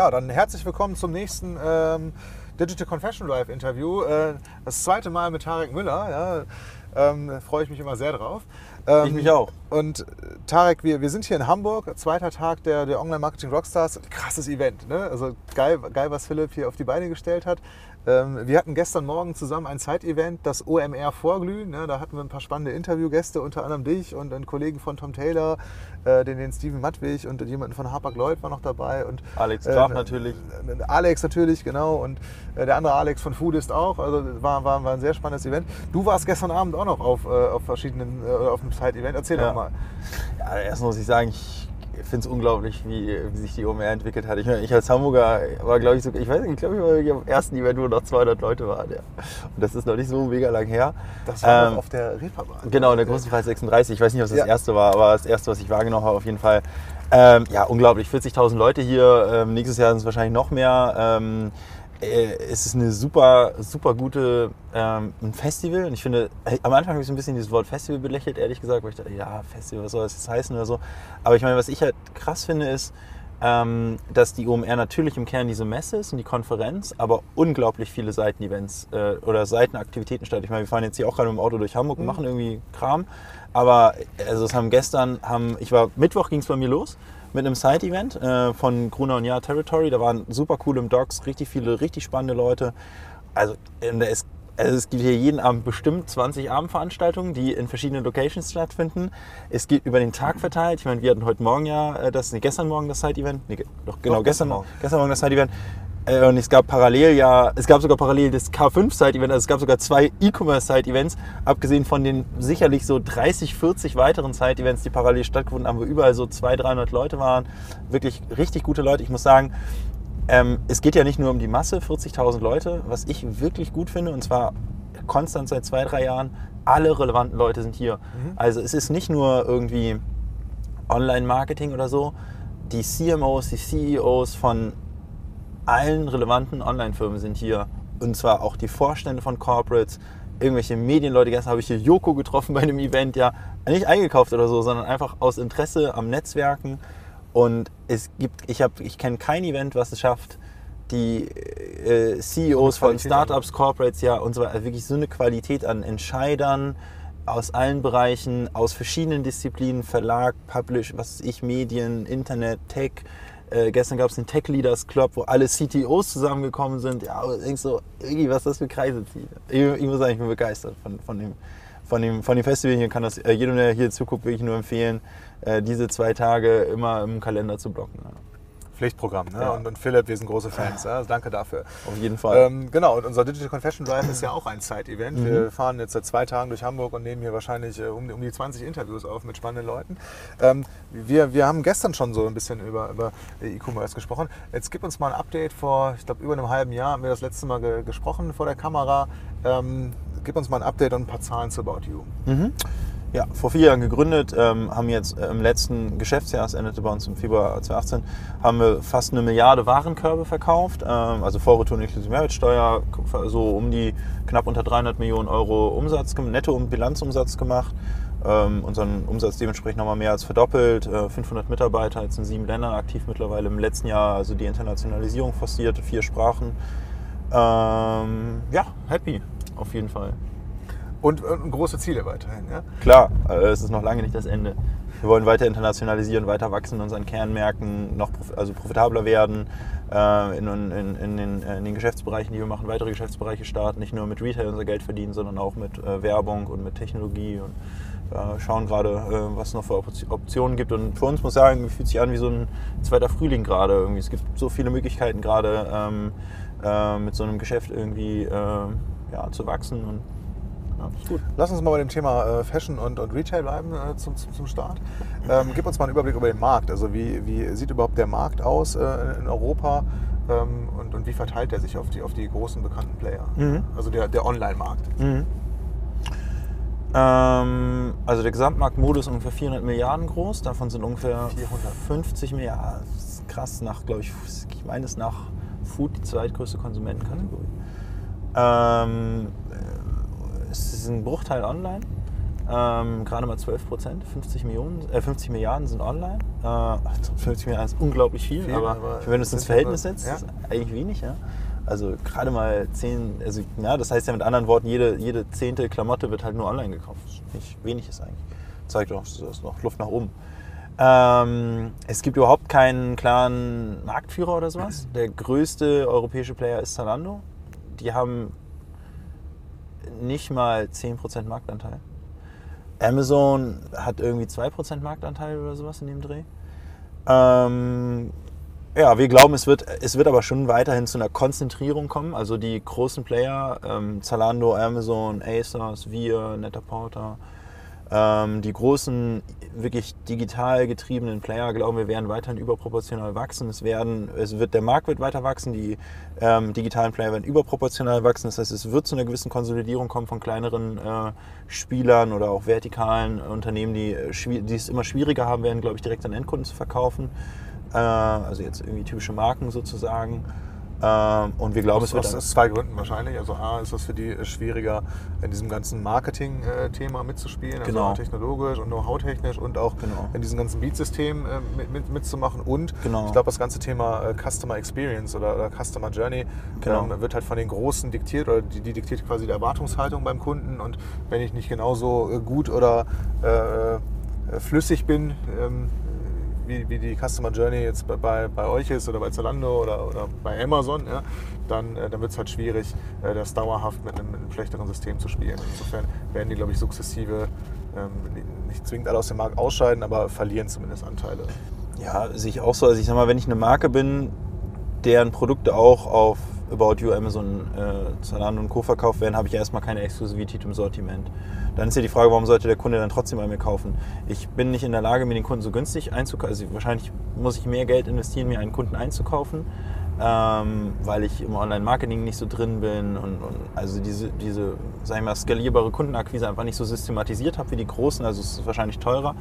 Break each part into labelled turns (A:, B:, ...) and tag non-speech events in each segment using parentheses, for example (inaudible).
A: Ja, dann herzlich willkommen zum nächsten ähm, Digital Confession Drive Interview. Äh, das zweite Mal mit Tarek Müller. Ja, ähm, freue ich mich immer sehr drauf. Ähm,
B: ich mich auch.
A: Und äh, Tarek, wir, wir sind hier in Hamburg, zweiter Tag der, der Online Marketing Rockstars. Krasses Event. Ne? Also geil, geil, was Philipp hier auf die Beine gestellt hat. Ähm, wir hatten gestern Morgen zusammen ein Zeitevent, das OMR Vorglühen. Ne? Da hatten wir ein paar spannende Interviewgäste, unter anderem dich und einen Kollegen von Tom Taylor, äh, den, den Steven Mattwig und jemanden von Harper Lloyd war noch dabei. Und,
B: Alex Graf äh, natürlich.
A: Alex natürlich, genau. Und äh, der andere Alex von Foodist auch. Also war, war, war ein sehr spannendes Event. Du warst gestern Abend auch noch auf, äh, auf verschiedenen, äh, auf einem Side-Event. Erzähl
B: Ja.
A: doch mal.
B: Ja, erst muss ich sagen, ich finde es unglaublich, wie, wie sich die OMR entwickelt hat. Ich, ich als Hamburger war, glaube ich, so, ich weiß nicht, ich glaube, ich war am ersten Event, wo noch 200 Leute waren. Ja. Und das ist noch nicht so mega lang her.
A: Das war
B: Ähm,
A: auf der Reeperbahn.
B: Genau, in der großen Preis 36. Ich weiß nicht, ob es das
A: Ja.
B: erste war, aber das erste, was ich wahrgenommen habe, auf jeden Fall. Ähm, ja, unglaublich. 40.000 Leute hier. Ähm, nächstes Jahr sind es wahrscheinlich noch mehr. Ähm, äh, es ist eine super, super gute ähm, Festival. Und ich finde, äh, am Anfang habe ich so ein bisschen dieses Wort Festival belächelt, ehrlich gesagt, weil ich dachte, ja, Festival, was soll das jetzt heißen oder so. Aber ich meine, was ich halt krass finde, ist, ähm, dass die OMR natürlich im Kern diese Messe ist und die Konferenz, aber unglaublich viele Seitenevents äh, oder Seitenaktivitäten statt. Ich meine, wir fahren jetzt hier auch gerade mit dem Auto durch Hamburg und machen irgendwie Kram. Aber also es haben gestern, haben, ich war, Mittwoch ging es bei mir los mit einem Side-Event äh, von Gruner und Jahr Territory. Da waren super cool im Docks, richtig viele, richtig spannende Leute. Also, ähm, ist also es gibt hier jeden Abend bestimmt 20 Abendveranstaltungen, die in verschiedenen Locations stattfinden. Es geht über den Tag verteilt. Ich meine, wir hatten heute Morgen ja äh, das, nee, gestern Morgen das Side-Event. Nee, doch, genau,
A: Doch,
B: gestern,
A: gestern
B: Morgen das Side-Event. Äh, Und es gab parallel ja, es gab sogar parallel das K5-Side-Event, also es gab sogar zwei E-Commerce-Side-Events, abgesehen von den sicherlich so 30, 40 weiteren Side-Events, die parallel stattgefunden haben, wo überall so 200, 300 Leute waren. Wirklich richtig gute Leute. Ich muss sagen, ähm, es geht ja nicht nur um die Masse, 40.000 Leute, was ich wirklich gut finde, und zwar konstant seit zwei, drei Jahren, alle relevanten Leute sind hier. Also es ist nicht nur irgendwie Online-Marketing oder so, die CMOs, die CEOs von allen relevanten Online-Firmen sind hier. Und zwar auch die Vorstände von Corporates, irgendwelche Medienleute. Gestern habe ich hier Joko getroffen bei einem Event, ja, nicht eingekauft oder so, sondern einfach aus Interesse am Netzwerken. Und es gibt, ich, hab- ich kenne kein Event, was es schafft, die äh, CEOs von Startups, Corporates, ja und so weiter, wirklich so eine Qualität an Entscheidern aus allen Bereichen, aus verschiedenen Disziplinen, Verlag, Publish, was weiß ich, Medien, Internet, Tech. Äh, gestern gab es den Tech Leaders Club, wo alle CTOs zusammengekommen sind. Ja, und denkst so, was das für Kreise zieht. Ich, ich muss sagen, ich bin begeistert von, von, dem, von, dem, von dem Festival hier. Kann das äh, jedem, der hier zuguckt, wirklich nur empfehlen, äh, diese zwei Tage immer im Kalender zu blocken. Ja.
A: Pflichtprogramm. Ne?
B: Ja.
A: Und, und Philipp, wir sind große Fans. Ja? Also danke dafür.
B: Auf jeden Fall.
A: Ähm, genau, und unser Digital Confession Drive ist ja auch ein Side-Event.
B: Mhm.
A: Wir fahren jetzt seit zwei Tagen durch Hamburg und nehmen hier wahrscheinlich äh, um, die- um die 20 Interviews auf mit spannenden Leuten. Ähm, wir, wir haben gestern schon so ein bisschen über, über E-Commerce gesprochen. Jetzt gib uns mal ein Update. Vor, ich glaube, über einem halben Jahr haben wir das letzte Mal ge gesprochen vor der Kamera. Ähm, gib uns mal ein Update und ein paar Zahlen zu About You.
B: Ja, vor vier Jahren gegründet, ähm, haben jetzt äh, im letzten Geschäftsjahr, es endete bei uns im Februar 2018, haben wir fast eine Milliarde Warenkörbe verkauft, ähm, also Vorretour inklusive Mehrwertsteuer, so um die knapp unter 300 Millionen Euro Umsatz, netto Bilanzumsatz gemacht, ähm, unseren Umsatz dementsprechend nochmal mehr als verdoppelt, äh, 500 Mitarbeiter, jetzt in sieben Ländern aktiv mittlerweile, im letzten Jahr also die Internationalisierung forciert, vier Sprachen. Ähm, ja, happy, auf jeden Fall.
A: Und, und große Ziele weiterhin. Ja?
B: Klar, äh, es ist noch lange nicht das Ende. Wir wollen weiter internationalisieren, weiter wachsen in unseren Kernmärkten, noch prof also profitabler werden, äh, in, in, in, den, äh, in den Geschäftsbereichen, die wir machen, weitere Geschäftsbereiche starten, nicht nur mit Retail unser Geld verdienen, sondern auch mit äh, Werbung und mit Technologie und äh, schauen gerade, äh, was es noch für Op Optionen gibt. Und für uns muss ich sagen, fühlt sich an wie so ein zweiter Frühling gerade. Es gibt so viele Möglichkeiten gerade ähm, äh, mit so einem Geschäft irgendwie ja, zu wachsen und ja, gut.
A: Lass uns mal bei dem Thema äh, Fashion und, und Retail bleiben äh, zum, zum, zum Start. Ähm, gib uns mal einen Überblick über den Markt. Also wie, wie sieht überhaupt der Markt aus äh, in Europa ähm, und, und wie verteilt er sich auf die, auf die großen bekannten Player?
B: Mhm.
A: Also der, der Online-Markt.
B: Ähm, also der Gesamtmarkt Mode ist ungefähr 400 Milliarden groß. Davon sind ungefähr
A: 400.
B: 50 Milliarden. Das ist krass nach, glaube ich, ich meine es nach Food die zweitgrößte Konsumentenkategorie. Ähm, äh, es ist ein Bruchteil online. ähm, gerade mal 12 Prozent, 50, Millionen, äh, 50 Milliarden sind online. Äh, 50 Milliarden ist unglaublich viel,
A: Viel,
B: aber,
A: aber
B: wenn du es ins Verhältnis setzt,
A: ja.
B: ist eigentlich wenig. Ja? Also gerade mal 10, also, ja, das heißt ja mit anderen Worten, jede, jede zehnte Klamotte wird halt nur online gekauft. Nicht wenig ist eigentlich. Zeigt doch, es ist noch Luft nach oben. Ähm, es gibt überhaupt keinen klaren Marktführer oder sowas. (laughs) Der größte europäische Player ist Zalando. Die haben nicht mal 10% Marktanteil. Amazon hat irgendwie 2% Marktanteil oder sowas in dem Dreh. Ähm, ja, wir glauben, es wird, es wird aber schon weiterhin zu einer Konzentrierung kommen. Also die großen Player, ähm, Zalando, Amazon, ASOS, Wir, Net-a-Porter, ähm, die großen, wirklich digital getriebenen Player, glauben wir, werden weiterhin überproportional wachsen. Es, werden, es wird, der Markt wird weiter wachsen, die ähm, digitalen Player werden überproportional wachsen. Das heißt, es wird zu einer gewissen Konsolidierung kommen von kleineren äh, Spielern oder auch vertikalen Unternehmen, die, äh, die es immer schwieriger haben werden, glaube ich, direkt an Endkunden zu verkaufen. Äh, also jetzt irgendwie typische Marken sozusagen. Ähm, und wir glauben, es wird
A: aus, aus zwei Gründen wahrscheinlich. Also A ist das für die äh, schwieriger, in diesem ganzen Marketing-Thema mitzuspielen, also
B: Genau.
A: auch technologisch und Know-how-technisch und auch
B: Genau.
A: in diesem ganzen Beat-System äh, mit, mit, mitzumachen. Und
B: Genau.
A: ich glaube, das ganze Thema äh, Customer Experience oder, oder Customer Journey
B: Genau.
A: ähm, wird halt von den Großen diktiert oder die, die diktiert quasi die Erwartungshaltung beim Kunden. Und wenn ich nicht genauso äh, gut oder äh, äh, flüssig bin, ähm, wie, wie die Customer Journey jetzt bei, bei, euch ist oder bei Zalando oder, oder bei Amazon, ja, dann, äh, dann wird es halt schwierig, äh, das dauerhaft mit einem, mit einem schlechteren System zu spielen. Insofern werden die, glaube ich, sukzessive ähm, nicht zwingend alle aus dem Markt ausscheiden, aber verlieren zumindest Anteile.
B: Ja, sehe ich auch so. Also ich sag mal, wenn ich eine Marke bin, deren Produkte auch auf About You, Amazon, äh, Zalando und Co. verkauft werden, habe ich erstmal keine Exklusivität im Sortiment. Dann ist ja die Frage, warum sollte der Kunde dann trotzdem bei mir kaufen? Ich bin nicht in der Lage, mir den Kunden so günstig einzukaufen. Also wahrscheinlich muss ich mehr Geld investieren, mir einen Kunden einzukaufen, ähm, weil ich im Online-Marketing nicht so drin bin und, und also diese, diese, sag ich mal, skalierbare Kundenakquise einfach nicht so systematisiert habe wie die großen, also es ist wahrscheinlich teurer.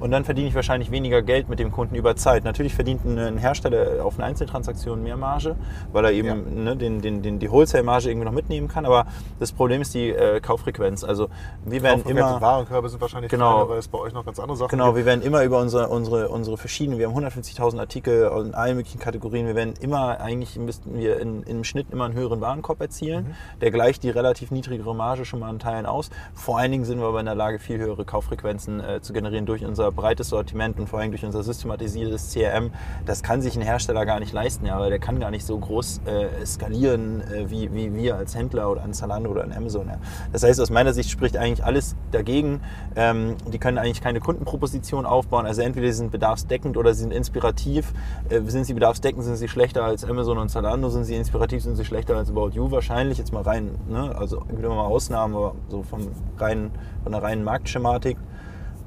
B: Und dann verdiene ich wahrscheinlich weniger Geld mit dem Kunden über Zeit. Natürlich verdient ein Hersteller auf eine Einzeltransaktion mehr Marge, weil er eben
A: Ja.
B: ne, den, den, den, die Wholesale-Marge irgendwie noch mitnehmen kann. Aber das Problem ist die äh, Kauffrequenz. Also wir werden immer...
A: Warenkörbe sind wahrscheinlich
B: Genau.
A: kleiner, weil es bei euch noch ganz andere Sachen
B: Genau,
A: gibt.
B: wir werden immer über unsere, unsere, unsere verschiedenen, wir haben 150.000 Artikel in allen möglichen Kategorien, wir werden immer, eigentlich müssten wir in, im Schnitt immer einen höheren Warenkorb erzielen,
A: Mhm.
B: der gleicht die relativ niedrigere Marge schon mal an Teilen aus. Vor allen Dingen sind wir aber in der Lage, viel höhere Kauffrequenzen äh, zu generieren durch unser breites Sortiment und vor allem durch unser systematisiertes CRM. Das kann sich ein Hersteller gar nicht leisten, ja, weil der kann gar nicht so groß äh, skalieren äh, wie, wie wir als Händler oder ein Zalando oder ein Amazon. Ja. Das heißt, aus meiner Sicht spricht eigentlich alles dagegen. Ähm, die können eigentlich keine Kundenproposition aufbauen. Also entweder sie sind bedarfsdeckend oder sie sind inspirativ. Äh, sind sie bedarfsdeckend, sind sie schlechter als Amazon und Zalando. Sind sie inspirativ, sind sie schlechter als About You wahrscheinlich. Jetzt mal rein, ne? also wieder mal Ausnahmen, aber so vom reinen, von der reinen Marktschematik.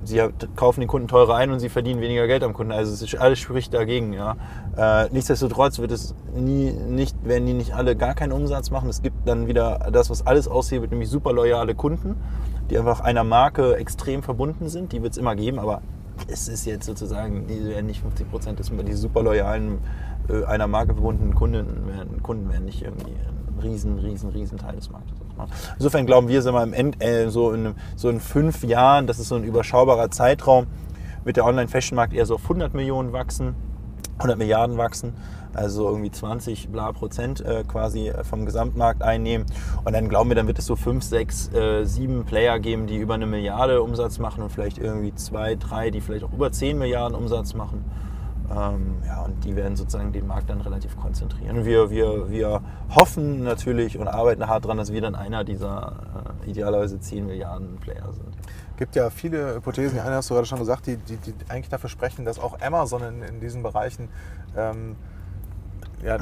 B: Sie kaufen den Kunden teurer ein und sie verdienen weniger Geld am Kunden. Also es ist alles spricht dagegen. Ja. Äh, nichtsdestotrotz wird es nie, nicht, werden die nicht alle gar keinen Umsatz machen. Es gibt dann wieder das, was alles aushebelt, nämlich super loyale Kunden, die einfach einer Marke extrem verbunden sind. Die wird es immer geben, aber es ist jetzt sozusagen, die werden nicht 50 Prozent, die super loyalen, äh, einer Marke verbundenen Kunden werden, Kunden werden nicht irgendwie ein riesen, riesen, riesen Teil des Marktes. Insofern glauben wir, sind wir im End, äh, so, in, so in fünf Jahren, das ist so ein überschaubarer Zeitraum, wird der Online-Fashion-Markt eher so auf 100 Millionen wachsen, 100 Milliarden wachsen, also irgendwie 20 bla Prozent äh, quasi äh, vom Gesamtmarkt einnehmen. Und dann glauben wir, dann wird es so 5, 6, äh, 7 Player geben, die über eine Milliarde Umsatz machen und vielleicht irgendwie zwei, drei, die vielleicht auch über 10 Milliarden Umsatz machen. Ähm, ja, und die werden sozusagen den Markt dann relativ konzentrieren. Wir, wir, wir hoffen natürlich und arbeiten hart daran, dass wir dann einer dieser äh, idealerweise 10 Milliarden Player sind.
A: Gibt ja viele Hypothesen, die eine hast du gerade schon gesagt, die, die, die eigentlich dafür sprechen, dass auch Amazon in, in diesen Bereichen ähm, ja,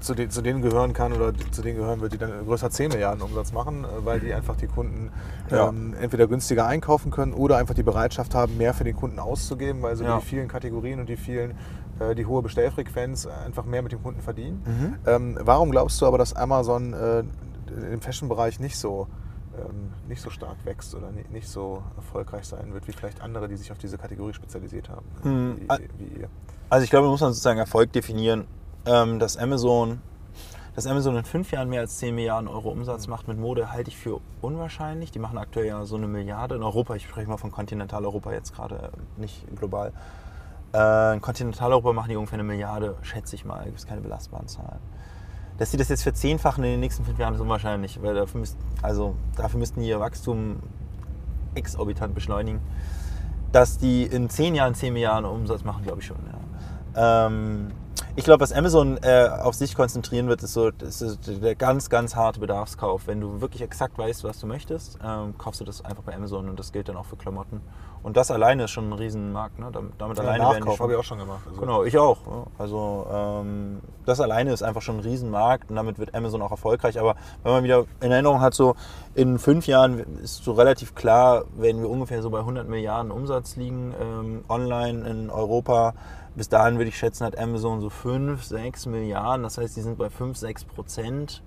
A: zu, den, zu denen gehören kann oder zu denen gehören wird, die dann größer 10 Milliarden Umsatz machen, äh, weil die einfach die Kunden
B: Ja.
A: ähm, entweder günstiger einkaufen können oder einfach die Bereitschaft haben, mehr für den Kunden auszugeben, weil sie
B: Ja.
A: die vielen Kategorien und die vielen äh, die hohe Bestellfrequenz einfach mehr mit dem Kunden verdienen.
B: Mhm.
A: Ähm, warum glaubst du aber, dass Amazon äh, im Fashion-Bereich nicht so ähm, nicht so stark wächst oder ni- nicht so erfolgreich sein wird wie vielleicht andere, die sich auf diese Kategorie spezialisiert haben,
B: Hm,
A: wie, wie ihr.
B: Also ich glaube, man muss dann sozusagen Erfolg definieren, ähm, dass Amazon Dass Amazon in fünf Jahren mehr als 10 Milliarden Euro Umsatz macht mit Mode, halte ich für unwahrscheinlich. Die machen aktuell ja so eine Milliarde in Europa. Ich spreche mal von Kontinentaleuropa jetzt gerade, nicht global. Äh, in Kontinentaleuropa machen die ungefähr eine Milliarde, schätze ich mal. Gibt es keine belastbaren Zahlen. Dass sie das jetzt verzehnfachen in den nächsten fünf Jahren ist unwahrscheinlich, weil dafür, müsst, also dafür müssten die ihr Wachstum exorbitant beschleunigen. Dass die in zehn Jahren 10 Milliarden Umsatz machen, glaube ich schon. Ja. Ähm, ich glaube, was Amazon äh, auf sich konzentrieren wird, ist so ist der ganz, ganz harte Bedarfskauf. Wenn du wirklich exakt weißt, was du möchtest, ähm, kaufst du das einfach bei Amazon und das gilt dann auch für Klamotten. Und das alleine ist schon ein Riesenmarkt. Ne? Damit, damit
A: Ja,
B: alleine
A: Nachkauf habe ich auch schon gemacht. Also,
B: Genau, ich auch. Also ähm, das alleine ist einfach schon ein Riesenmarkt und damit wird Amazon auch erfolgreich. Aber wenn man wieder in Erinnerung hat, so in fünf Jahren ist so relativ klar, werden wir ungefähr so bei 100 Milliarden Umsatz liegen ähm, online in Europa. Bis dahin würde ich schätzen, hat Amazon so 5, 6 Milliarden. Das heißt, die sind bei 5, 6 Prozent.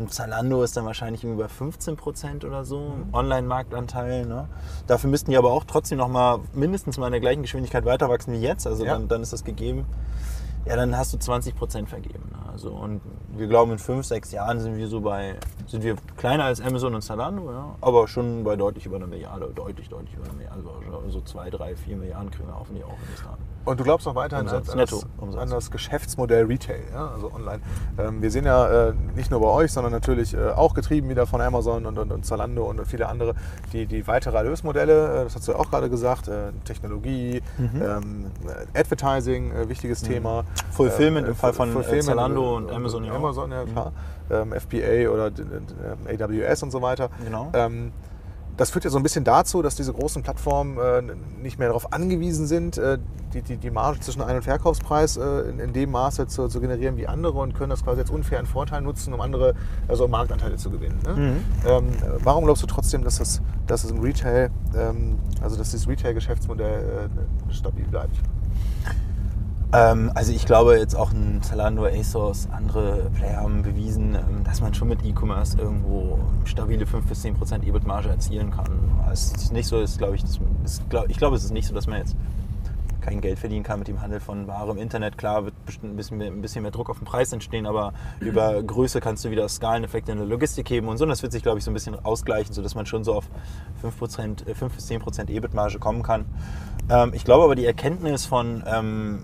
B: Und Zalando ist dann wahrscheinlich bei 15 Prozent oder so, Online-Marktanteil. Ne? Dafür müssten die aber auch trotzdem noch mal mindestens mal in der gleichen Geschwindigkeit weiter wachsen wie jetzt. Also
A: Ja.
B: dann, dann ist das gegeben. Ja, dann hast du 20 Prozent vergeben. Ne? Also, und wir glauben, in 5, 6 Jahren sind wir so bei, sind wir kleiner als Amazon und Zalando, ja? aber schon bei deutlich über einer Milliarde, deutlich, deutlich über einer Milliarde. Also so 2, 3, 4 Milliarden kriegen wir hoffentlich auch in das Jahr.
A: Und du glaubst auch weiterhin an,
B: Umsatz,
A: an, das, an das Geschäftsmodell Retail, ja, also online. Ähm, wir sehen ja äh, nicht nur bei euch, sondern natürlich äh, auch getrieben wieder von Amazon und, und, und Zalando und viele andere, die, die weitere Erlösmodelle, äh, das hast du ja auch gerade gesagt, äh, Technologie,
B: Mhm.
A: ähm, äh, Advertising, äh, wichtiges Thema.
B: Fulfillment
A: Ähm,
B: im Fall von, äh,
A: Fulfillment,
B: Zalando
A: äh,
B: und Amazon ja auch. Mhm.
A: Amazon, ja klar. Ähm, FBA oder d- d- AWS und so weiter.
B: Genau.
A: Ähm, das führt ja so ein bisschen dazu, dass diese großen Plattformen äh, nicht mehr darauf angewiesen sind, äh, die, die, die Marge zwischen Ein- und Verkaufspreis äh, in, in dem Maße zu, zu generieren wie andere und können das quasi als unfairen Vorteil nutzen, um andere also um Marktanteile zu gewinnen. Ne?
B: Mhm.
A: Ähm, warum glaubst du trotzdem, dass es, dass es im Retail, ähm, also dass dieses Retail-Geschäftsmodell äh, stabil bleibt?
B: Ähm, also ich glaube jetzt auch ein Zalando, ASOS, andere Player haben bewiesen, ähm, dass man schon mit E-Commerce irgendwo stabile 5 bis 10 Prozent EBIT-Marge erzielen kann. Es ist nicht so, ist, glaube ich, ist, glaub, ich glaube, es ist nicht so, dass man jetzt kein Geld verdienen kann mit dem Handel von Ware im Internet. Klar wird bestimmt ein bisschen mehr, ein bisschen mehr Druck auf den Preis entstehen, aber (clears throat) über Größe kannst du wieder Skaleneffekte in der Logistik heben und so. Und das wird sich, glaube ich, so ein bisschen ausgleichen, sodass man schon so auf 5%, äh, 5 bis 10 Prozent EBIT-Marge kommen kann. Ähm, ich glaube aber, die Erkenntnis von ähm,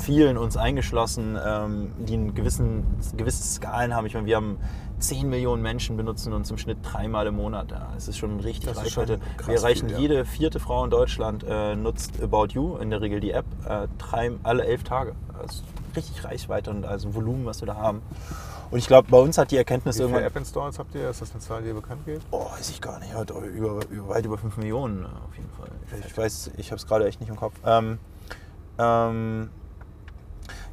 B: vielen, uns eingeschlossen, ähm, die ein gewissen, gewisse Skalen haben. Ich meine, wir haben 10 Millionen Menschen benutzen uns im Schnitt dreimal im Monat. Ja, es ist schon richtig
A: Das ist schon
B: Reichweite.
A: krass
B: Wir erreichen
A: viel, ja.
B: jede vierte Frau in Deutschland äh, nutzt About You, in der Regel die App, äh, drei, alle elf Tage. Das ist richtig Reichweite und also Volumen, was wir da haben. Und ich glaube, bei uns hat die Erkenntnis
A: Wie viele
B: irgendwann...
A: App-Installs habt ihr? Ist das eine Zahl, die ihr bekannt geht?
B: Oh, weiß ich gar nicht. Über, über, weit über 5 Millionen äh, auf jeden Fall. Ich weiß, ich habe es gerade echt nicht im Kopf. Ähm, ähm,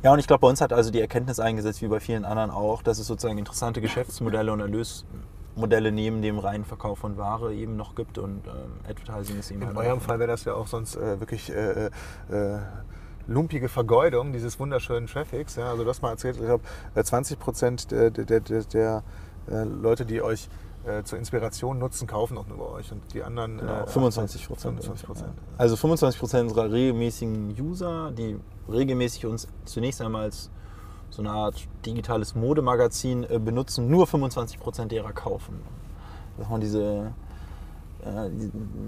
B: ja, und ich glaube, bei uns hat also die Erkenntnis eingesetzt, wie bei vielen anderen auch, dass es sozusagen interessante Geschäftsmodelle und Erlösmodelle neben dem reinen Verkauf von Ware eben noch gibt und ähm, Advertising ist eben
A: In
B: halt
A: eurem Fall wäre das ja auch sonst äh, wirklich äh, äh, lumpige Vergeudung dieses wunderschönen Traffics. Ja? Also du hast mal erzählt, ich glaube, 20 Prozent der, der, der, der äh, Leute, die euch äh, zur Inspiration nutzen, kaufen auch nur bei euch. Und die anderen
B: Genau,
A: äh,
B: 25 Prozent.
A: 25 Prozent.
B: Also 25 Prozent unserer regelmäßigen User, die regelmäßig uns zunächst einmal als so eine Art digitales Modemagazin äh, benutzen, nur 25 Prozent derer kaufen. Dass man diese, die-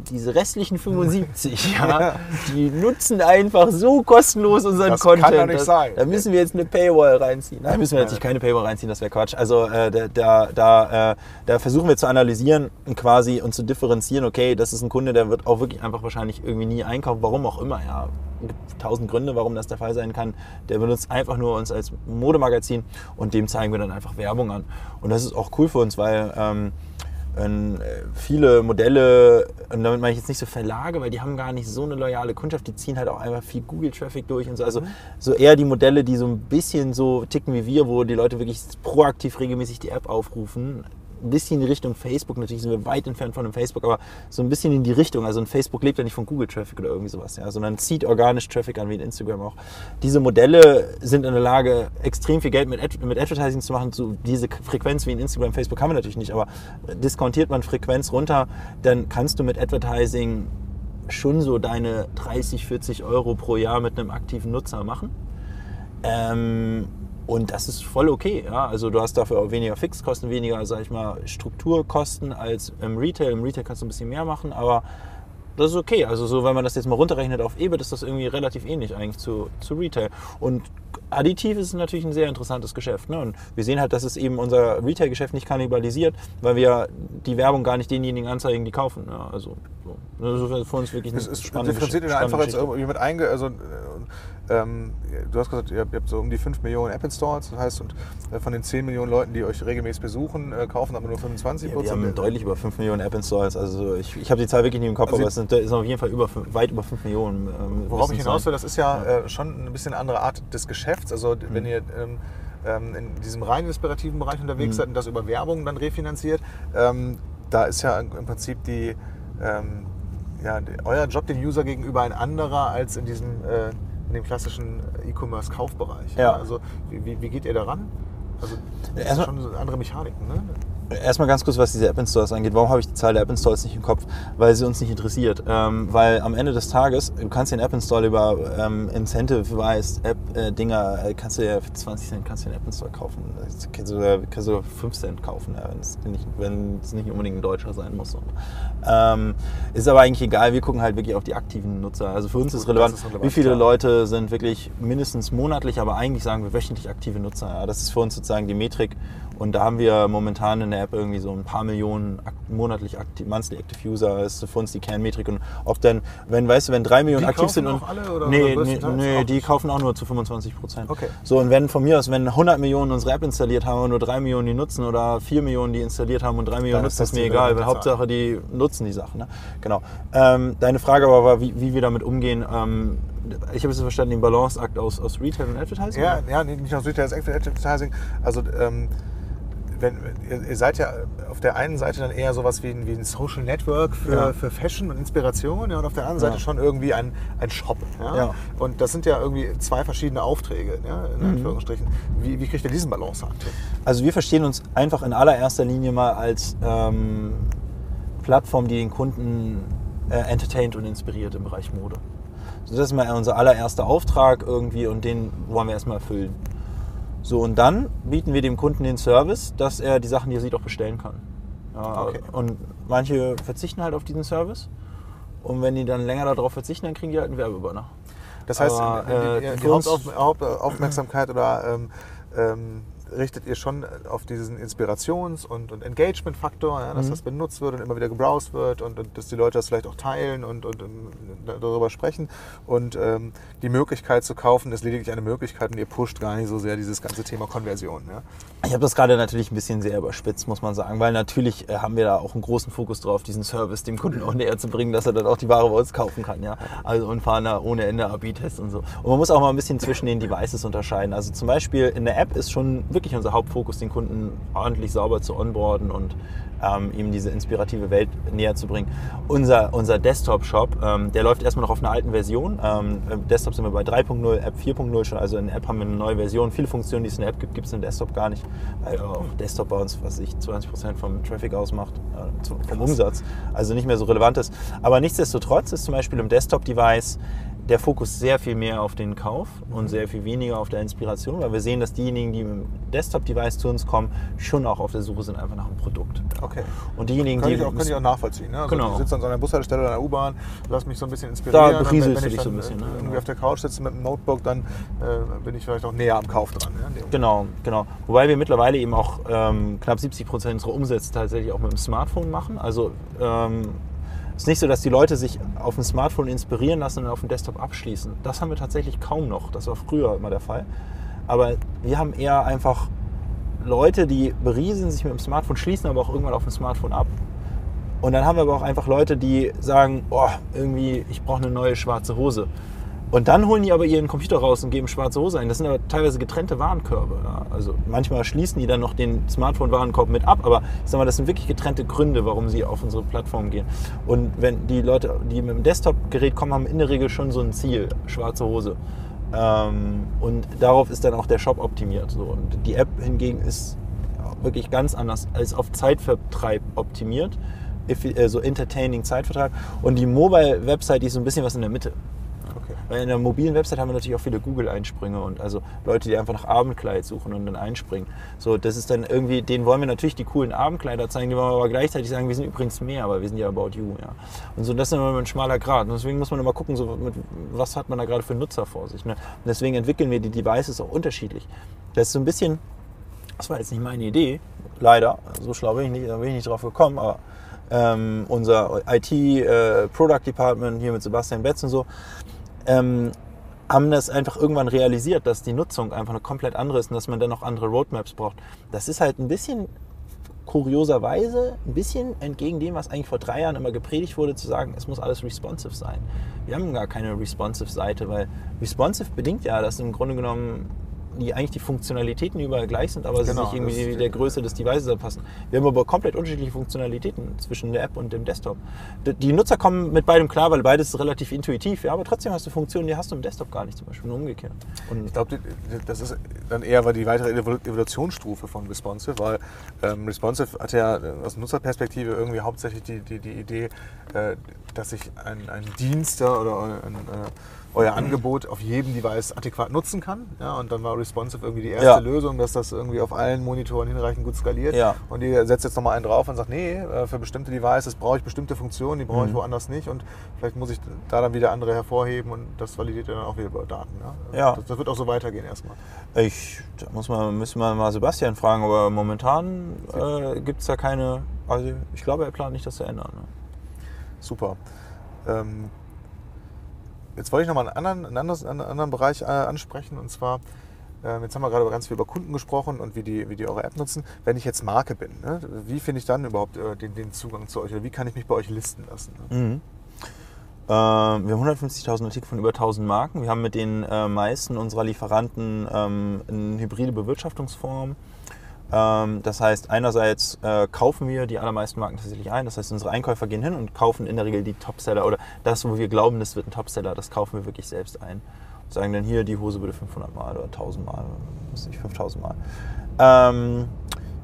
B: diese restlichen 75, (laughs) ja, die nutzen einfach so kostenlos unseren
A: Das kann
B: Content.
A: doch nicht
B: da,
A: sein.
B: Da müssen wir jetzt eine Paywall reinziehen. Nein, müssen wir natürlich keine Paywall reinziehen, das wäre Quatsch. Also äh, da, da, äh, da versuchen wir zu analysieren und quasi und zu differenzieren, okay, das ist ein Kunde, der wird auch wirklich einfach wahrscheinlich irgendwie nie einkaufen, warum auch immer, ja. Gibt tausend Gründe, warum das der Fall sein kann. Der benutzt einfach nur uns als Modemagazin und dem zeigen wir dann einfach Werbung an. Und das ist auch cool für uns, weil ähm, ähm, äh, viele Modelle, und damit meine ich jetzt nicht so Verlage, weil die haben gar nicht so eine loyale Kundschaft, die ziehen halt auch einfach viel Google-Traffic durch und so. Also so eher die Modelle, die so ein bisschen so ticken wie wir, wo die Leute wirklich proaktiv regelmäßig die App aufrufen. Ein bisschen in die Richtung Facebook, natürlich sind wir weit entfernt von dem Facebook, aber so ein bisschen in die Richtung. Also ein Facebook lebt ja nicht von Google-Traffic oder irgendwie sowas, ja, sondern zieht organisch Traffic an, wie in Instagram auch. Diese Modelle sind in der Lage, extrem viel Geld mit, Ad mit Advertising zu machen. So diese Frequenz wie in Instagram, Facebook haben wir natürlich nicht, aber diskontiert man Frequenz runter, dann kannst du mit Advertising schon so deine 30, 40 Euro pro Jahr mit einem aktiven Nutzer machen. Ähm, Und das ist voll okay. Ja? Also du hast dafür auch weniger Fixkosten, weniger, sag ich mal, Strukturkosten als im Retail. Im Retail kannst du ein bisschen mehr machen, aber das ist okay. Also so, wenn man das jetzt mal runterrechnet auf EBIT, ist das irgendwie relativ ähnlich eigentlich zu, zu Retail. Und additiv ist natürlich ein sehr interessantes Geschäft. Ne? Und wir sehen halt, dass es eben unser Retail-Geschäft nicht kannibalisiert, weil wir die Werbung gar nicht denjenigen anzeigen, die kaufen. Ja, also so. Das ist für uns wirklich
A: eine es spannende differenziert Geschichte. einfach jetzt irgendwie mit einge... Also, ähm, du hast gesagt, ihr habt, ihr habt, so um die 5 Millionen App Installs, das heißt, und äh, von den 10 Millionen Leuten, die euch regelmäßig besuchen, äh, kaufen aber nur 25
B: Prozent. Ja, wir haben deutlich über 5 Millionen App Installs. Also ich, ich habe die Zahl wirklich nicht im Kopf, also aber es sind, ist auf jeden Fall über, weit über 5 Millionen.
A: Ähm, worauf ich hinaus will, das ist ja, ja. Äh, schon ein bisschen eine andere Art des Geschäfts. Also mhm. wenn ihr ähm, ähm, in diesem rein inspirativen Bereich unterwegs mhm. seid und das über Werbung dann refinanziert, ähm, da ist ja im Prinzip die, ähm, ja, euer Job dem User gegenüber ein anderer als in diesem äh, in dem klassischen E-Commerce-Kaufbereich. Ja. Also wie, wie, geht ihr daran? Also das ist schon andere Mechaniken, ne?
B: Erstmal ganz kurz, was diese App-Installs angeht. Warum habe ich die Zahl der App-Installs nicht im Kopf? Weil sie uns nicht interessiert. Ähm, weil am Ende des Tages, du kannst den App-Install über ähm, Incentive-Wise App-Dinger, äh, kannst du ja für 20 Cent kannst du den App-Install kaufen. Das kannst du, kannst du 5 Cent kaufen, ja, wenn es nicht, nicht unbedingt ein Deutscher sein muss. Ähm, ist aber eigentlich egal, wir gucken halt wirklich auf die aktiven Nutzer. Also für uns ist relevant, ist relevant wie viele klar. Leute sind wirklich mindestens monatlich, aber eigentlich sagen wir wöchentlich aktive Nutzer. Ja, das ist für uns sozusagen die Metrik und da haben wir momentan in der App irgendwie so ein paar Millionen monatlich aktiv, monthly active User, ist für uns die Kernmetrik. Und ob dann, wenn, weißt du, wenn drei Millionen
A: die
B: aktiv sind
A: und. Alle, oder
B: nee, nee, nee die kaufen auch nur zu 25 Prozent. Okay. So, und wenn von mir aus, wenn 100 Millionen unsere App installiert haben und nur drei Millionen die nutzen oder vier Millionen die installiert haben und drei Millionen nutzen, ist mir egal, weil Hauptsache die nutzen die Sachen. Ne? Genau. Ähm, deine Frage aber war, wie, wie wir damit umgehen. Ähm, ich habe es verstanden, den Balanceakt aus, aus Retail und Advertising?
A: Ja, ja nicht aus Retail, aus Advertising. Also ähm, wenn, ihr, seid ja auf der einen Seite dann eher sowas wie ein, wie ein Social Network für, ja. für Fashion und Inspiration ja, und auf der anderen Seite ja. schon irgendwie ein, ein Shop. Ja? Und das sind ja irgendwie zwei verschiedene Aufträge, ja, in mhm. Anführungsstrichen. Wie, wie kriegt ihr diesen Balanceakt hin?
B: Also wir verstehen uns einfach in allererster Linie mal als ähm, Plattform, die den Kunden äh, entertaint und inspiriert im Bereich Mode. Also das ist mal unser allererster Auftrag irgendwie und den wollen wir erstmal erfüllen. So, und dann bieten wir dem Kunden den Service, dass er die Sachen, die er sieht, auch bestellen kann. Ja, okay. Und manche verzichten halt auf diesen Service. Und wenn die dann länger darauf verzichten, dann kriegen die halt einen Werbebanner.
A: Das heißt, Aber, äh, die, die Hauptaufmerksamkeit oder ähm, ähm, richtet ihr schon auf diesen Inspirations- und, und Engagement-Faktor, ja, dass mhm. das benutzt wird und immer wieder gebrowst wird und, und, dass die Leute das vielleicht auch teilen und, und, und darüber sprechen. Und ähm, die Möglichkeit zu kaufen ist lediglich eine Möglichkeit und ihr pusht gar nicht so sehr dieses ganze Thema Konversion. Ja.
B: Ich habe das gerade natürlich ein bisschen sehr überspitzt, muss man sagen, weil natürlich äh, haben wir da auch einen großen Fokus drauf, diesen Service dem Kunden auch näher zu bringen, dass er dann auch die Ware bei uns kaufen kann. Ja? Also und fahren da ohne Ende AB-Tests und so. Und man muss auch mal ein bisschen zwischen den Devices unterscheiden. Also zum Beispiel in der App ist schon wirklich wirklich unser Hauptfokus, den Kunden ordentlich sauber zu onboarden und ähm, ihm diese inspirative Welt näher zu bringen. Unser, unser Desktop-Shop, ähm, der läuft erstmal noch auf einer alten Version. Ähm, Desktop sind wir bei 3.0, App 4.0 schon. Also in der App haben wir eine neue Version. Viele Funktionen, die es in der App gibt, gibt es in Desktop gar nicht. Weil auch Desktop bei uns, was sich 20% vom Traffic ausmacht, äh, vom Umsatz. Also nicht mehr so relevant ist. Aber nichtsdestotrotz ist zum Beispiel im Desktop-Device der Fokus sehr viel mehr auf den Kauf und sehr viel weniger auf der Inspiration, weil wir sehen, dass diejenigen, die mit dem Desktop-Device zu uns kommen, schon auch auf der Suche sind einfach nach einem Produkt.
A: Okay.
B: Und diejenigen,
A: kann
B: die.
A: Ich auch, kann ich auch nachvollziehen. Ne? Also genau. Ich sitze an so einer Bushaltestelle oder einer U-Bahn, lass mich so ein bisschen inspirieren.
B: Da berieselst du dich so ein bisschen. Ne?
A: Irgendwie auf der Couch sitze mit einem Notebook, dann äh, bin ich vielleicht auch näher am Kauf dran. Ne?
B: Genau, genau. Wobei wir mittlerweile eben auch ähm, knapp 70 Prozent unserer Umsätze tatsächlich auch mit dem Smartphone machen. Also ähm, es ist nicht so, dass die Leute sich auf dem Smartphone inspirieren lassen und auf dem Desktop abschließen. Das haben wir tatsächlich kaum noch. Das war früher immer der Fall. Aber wir haben eher einfach Leute, die berieseln sich mit dem Smartphone, schließen aber auch irgendwann auf dem Smartphone ab. Und dann haben wir aber auch einfach Leute, die sagen, oh, irgendwie, ich brauche eine neue schwarze Hose. Und dann holen die aber ihren Computer raus und geben schwarze Hose ein. Das sind aber teilweise getrennte Warenkörbe. Ja. Also manchmal schließen die dann noch den Smartphone-Warenkorb mit ab, aber ich sag mal, das sind wirklich getrennte Gründe, warum sie auf unsere Plattform gehen. Und wenn die Leute, die mit dem Desktop-Gerät kommen, haben in der Regel schon so ein Ziel, schwarze Hose. Ähm, und darauf ist dann auch der Shop optimiert. So. Und die App hingegen ist wirklich ganz anders als auf Zeitvertreib optimiert, so entertaining Zeitvertreib. Und die Mobile-Website, die ist so ein bisschen was in der Mitte. Weil in der mobilen Website haben wir natürlich auch viele Google-Einsprünge und also Leute, die einfach nach Abendkleid suchen und dann einspringen. So, das ist dann irgendwie, denen wollen wir natürlich die coolen Abendkleider zeigen, die wollen wir aber gleichzeitig sagen, wir sind übrigens mehr, aber wir sind ja About You. Ja. Und so, das ist immer ein schmaler Grad. Und deswegen muss man immer gucken, so, mit, was hat man da gerade für Nutzer vor sich. Ne? Und deswegen entwickeln wir die Devices auch unterschiedlich. Das ist so ein bisschen, das war jetzt nicht meine Idee, leider, so schlau bin ich nicht, da bin ich nicht drauf gekommen, aber ähm, unser IT äh, Department hier mit Sebastian Betz und so, ähm, haben das einfach irgendwann realisiert, dass die Nutzung einfach eine komplett andere ist und dass man dann noch andere Roadmaps braucht. Das ist halt ein bisschen kurioserweise ein bisschen entgegen dem, was eigentlich vor drei Jahren immer gepredigt wurde, zu sagen, es muss alles responsive sein. Wir haben gar keine responsive Seite, weil responsive bedingt ja, dass im Grunde genommen die eigentlich die Funktionalitäten überall gleich sind, aber
A: Genau,
B: sie sich irgendwie der Größe des Devices anpassen. Wir haben aber komplett unterschiedliche Funktionalitäten zwischen der App und dem Desktop. Die Nutzer kommen mit beidem klar, weil beides ist relativ intuitiv, ja, aber trotzdem hast du Funktionen, die hast du im Desktop gar nicht, zum Beispiel nur umgekehrt. Und
A: Ich glaube, das ist dann eher aber die weitere Evolu- Evolutionsstufe von Responsive, weil ähm, Responsive hat ja äh, aus Nutzerperspektive irgendwie hauptsächlich die, die, die Idee, äh, dass ich ein, ein Dienst oder ein, äh, euer Angebot auf jedem Device adäquat nutzen kann. Ja, und dann war Responsive irgendwie die erste
B: Ja.
A: Lösung, dass das irgendwie auf allen Monitoren hinreichend gut skaliert.
B: Ja.
A: Und ihr setzt jetzt nochmal einen drauf und sagt, nee, äh, für bestimmte Devices brauche ich bestimmte Funktionen, die brauche ich
B: Mhm.
A: woanders nicht. Und vielleicht muss ich da dann wieder andere hervorheben und das validiert ihr dann auch wieder über Daten. Ja?
B: Ja.
A: Das, das wird auch so weitergehen erstmal.
B: Ich, da muss man, müssen wir mal Sebastian fragen, aber momentan äh, gibt es da keine, also ich glaube, er plant nicht, das zu ändern. Ne?
A: Super. Ähm, jetzt wollte ich nochmal einen anderen, einen anderes- einen anderen Bereich äh, ansprechen und zwar, ähm, jetzt haben wir gerade ganz viel über Kunden gesprochen und wie die, wie die eure App nutzen. Wenn ich jetzt Marke bin, ne, wie finde ich dann überhaupt äh, den, den Zugang zu euch oder wie kann ich mich bei euch listen lassen? Ne?
B: Mhm. Ähm, wir haben 150.000 Artikel von über 1000 Marken. Wir haben mit den äh, meisten unserer Lieferanten ähm, eine hybride Bewirtschaftungsform. Ähm, das heißt, einerseits äh, kaufen wir die allermeisten Marken tatsächlich ein. Das heißt, unsere Einkäufer gehen hin und kaufen in der Regel die Topseller oder das, wo wir glauben, das wird ein Topseller, das kaufen wir wirklich selbst ein. Und sagen dann hier, die Hose bitte 500 Mal oder 1000 Mal, weiß nicht, 5000 Mal.